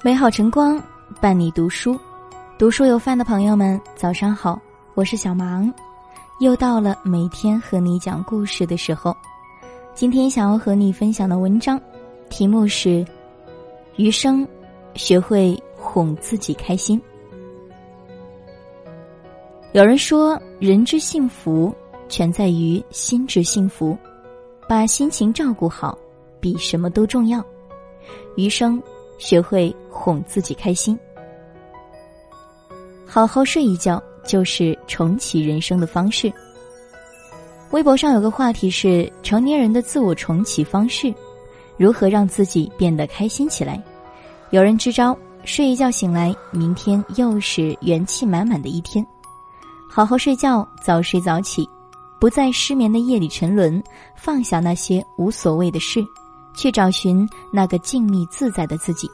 美好晨光伴你读书，读书有饭的朋友们，早上好，我是小芒，又到了每天和你讲故事的时候。今天想要和你分享的文章，题目是《余生学会哄自己开心》。有人说，人之幸福全在于心之幸福，把心情照顾好，比什么都重要。余生。学会哄自己开心，好好睡一觉就是重启人生的方式。微博上有个话题是成年人的自我重启方式，如何让自己变得开心起来？有人支招：睡一觉醒来，明天又是元气满满的一天。好好睡觉，早睡早起，不在失眠的夜里沉沦，放下那些无所谓的事。去找寻那个静谧自在的自己。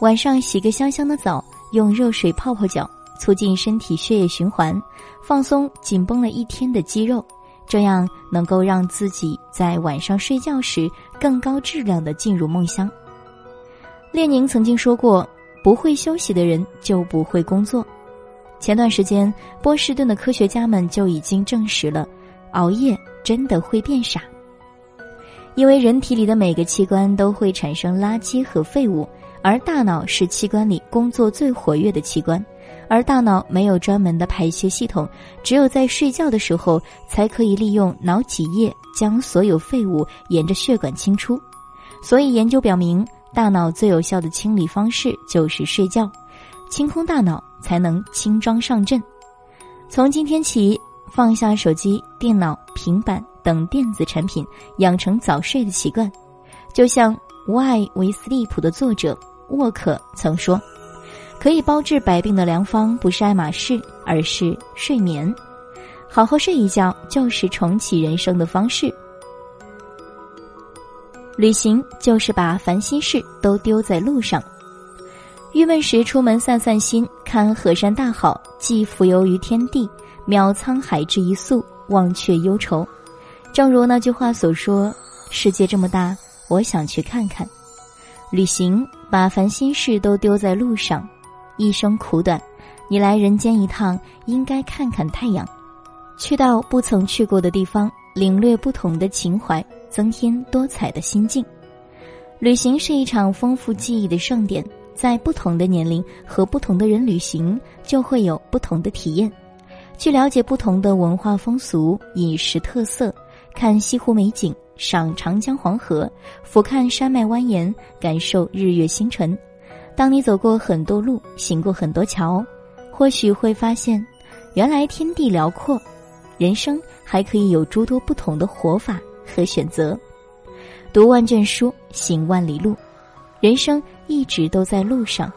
晚上洗个香香的澡，用热水泡泡脚，促进身体血液循环，放松紧绷了一天的肌肉，这样能够让自己在晚上睡觉时更高质量的进入梦乡。列宁曾经说过：“不会休息的人就不会工作。”前段时间，波士顿的科学家们就已经证实了，熬夜真的会变傻。因为人体里的每个器官都会产生垃圾和废物，而大脑是器官里工作最活跃的器官，而大脑没有专门的排泄系统，只有在睡觉的时候才可以利用脑脊液将所有废物沿着血管清出。所以研究表明，大脑最有效的清理方式就是睡觉，清空大脑才能轻装上阵。从今天起，放下手机、电脑、平板。等电子产品，养成早睡的习惯，就像《Why We Sleep》的作者沃克曾说：“可以包治百病的良方不是爱马仕，而是睡眠。好好睡一觉，就是重启人生的方式。旅行就是把烦心事都丢在路上，郁闷时出门散散心，看河山大好，寄蜉蝣于天地，渺沧海之一粟，忘却忧愁。”正如那句话所说：“世界这么大，我想去看看。”旅行把烦心事都丢在路上。一生苦短，你来人间一趟，应该看看太阳，去到不曾去过的地方，领略不同的情怀，增添多彩的心境。旅行是一场丰富记忆的盛典，在不同的年龄和不同的人旅行，就会有不同的体验。去了解不同的文化风俗、饮食特色。看西湖美景，赏长江黄河，俯瞰山脉蜿蜒，感受日月星辰。当你走过很多路，行过很多桥，或许会发现，原来天地辽阔，人生还可以有诸多不同的活法和选择。读万卷书，行万里路，人生一直都在路上。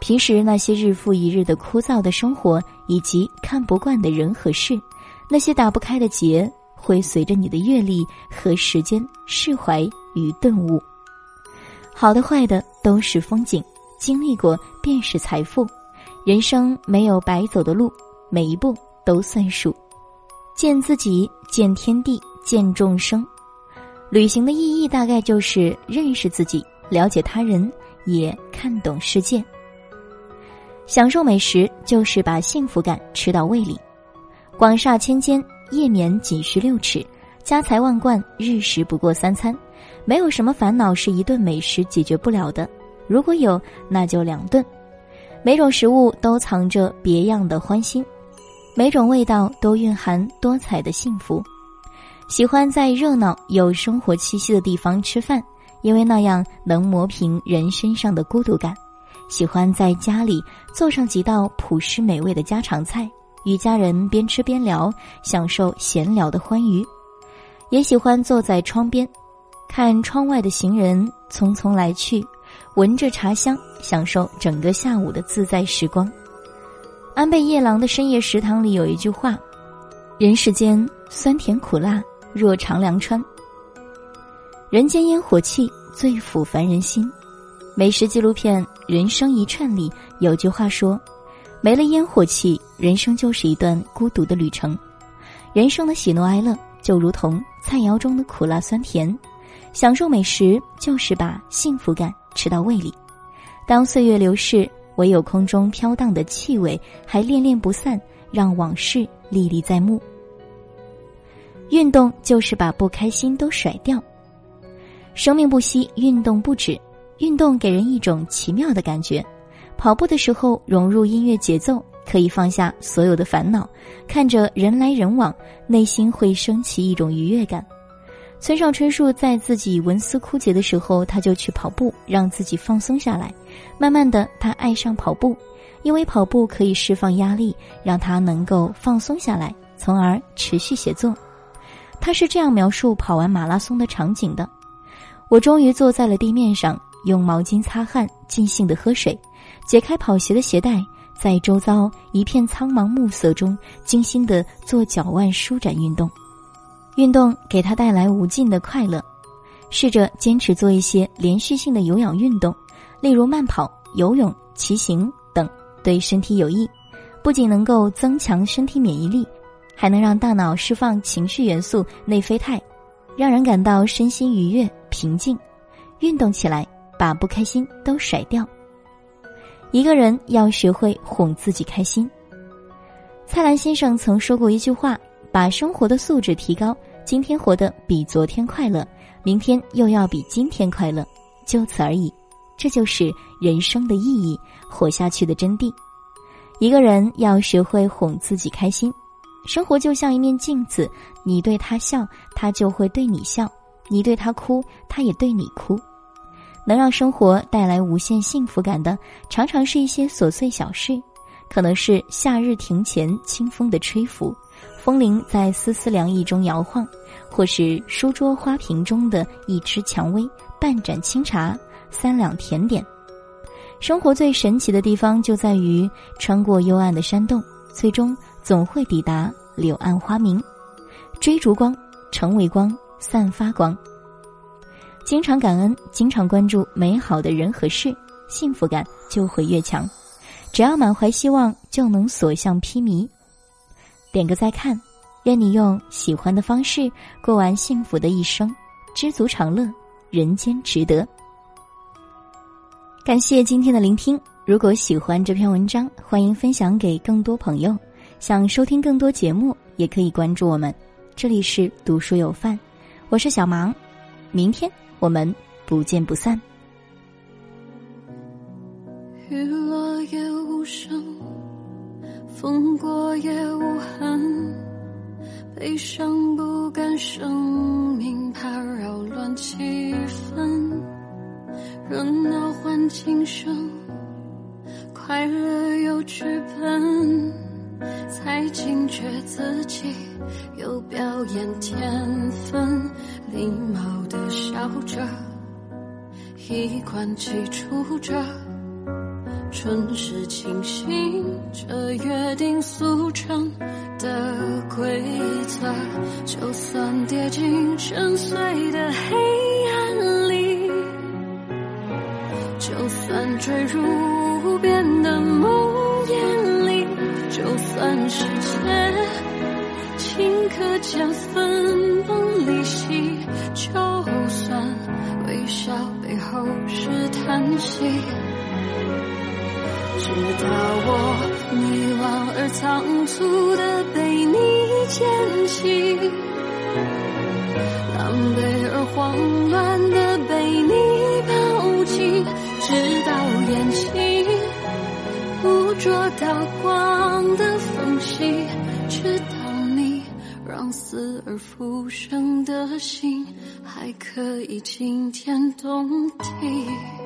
平时那些日复一日的枯燥的生活，以及看不惯的人和事，那些打不开的结。会随着你的阅历和时间释怀与顿悟，好的坏的都是风景，经历过便是财富。人生没有白走的路，每一步都算数。见自己，见天地，见众生。旅行的意义大概就是认识自己，了解他人，也看懂世界。享受美食，就是把幸福感吃到胃里。广厦千间。夜眠仅需六尺，家财万贯，日食不过三餐。没有什么烦恼是一顿美食解决不了的，如果有，那就两顿。每种食物都藏着别样的欢欣，每种味道都蕴含多彩的幸福。喜欢在热闹有生活气息的地方吃饭，因为那样能磨平人身上的孤独感。喜欢在家里做上几道朴实美味的家常菜。与家人边吃边聊，享受闲聊的欢愉；也喜欢坐在窗边，看窗外的行人匆匆来去，闻着茶香，享受整个下午的自在时光。安倍夜郎的深夜食堂里有一句话：“人世间酸甜苦辣，若尝凉川。人间烟火气，最抚凡人心。”美食纪录片《人生一串》里有句话说。没了烟火气，人生就是一段孤独的旅程。人生的喜怒哀乐就如同菜肴中的苦辣酸甜，享受美食就是把幸福感吃到胃里。当岁月流逝，唯有空中飘荡的气味还恋恋不散，让往事历历在目。运动就是把不开心都甩掉。生命不息，运动不止。运动给人一种奇妙的感觉，跑步的时候融入音乐节奏，可以放下所有的烦恼，看着人来人往，内心会升起一种愉悦感。村上春树在自己文思枯竭的时候，他就去跑步，让自己放松下来。慢慢的，他爱上跑步，因为跑步可以释放压力，让他能够放松下来，从而持续写作。他是这样描述跑完马拉松的场景的：我终于坐在了地面上。用毛巾擦汗，尽兴的喝水，解开跑鞋的鞋带，在周遭一片苍茫暮色中，精心的做脚腕舒展运动。运动给他带来无尽的快乐。试着坚持做一些连续性的有氧运动，例如慢跑、游泳、骑行等，对身体有益。不仅能够增强身体免疫力，还能让大脑释放情绪元素内啡肽，让人感到身心愉悦、平静。运动起来。把不开心都甩掉。一个人要学会哄自己开心。蔡澜先生曾说过一句话：“把生活的素质提高，今天活得比昨天快乐，明天又要比今天快乐，就此而已。”这就是人生的意义，活下去的真谛。一个人要学会哄自己开心。生活就像一面镜子，你对他笑，他就会对你笑；你对他哭，他也对你哭。能让生活带来无限幸福感的，常常是一些琐碎小事，可能是夏日庭前清风的吹拂，风铃在丝丝凉意中摇晃，或是书桌花瓶中的一支蔷薇、半盏清茶、三两甜点。生活最神奇的地方就在于，穿过幽暗的山洞，最终总会抵达柳暗花明。追逐光，成为光，散发光。经常感恩，经常关注美好的人和事，幸福感就会越强。只要满怀希望，就能所向披靡。点个再看，愿你用喜欢的方式过完幸福的一生，知足常乐，人间值得。感谢今天的聆听。如果喜欢这篇文章，欢迎分享给更多朋友。想收听更多节目，也可以关注我们。这里是读书有范，我是小芒。明天。我们不见不散。雨落也无声，风过也无痕，悲伤不敢生命怕扰乱气氛，热闹换轻声，快乐又剧本，才惊觉自己有表演天分。礼貌的笑着，衣冠齐出着，纯是清醒着约定俗成的规则。就算跌进深邃的黑暗里，就算坠入无边的梦魇里，就算世界顷刻间分崩离析。就算微笑背后是叹息，直到我迷惘而仓促的被你捡起，狼狈而慌乱的被你抱紧，直到眼睛捕捉到光的缝隙，直到死而复生的心。还可以惊天动地。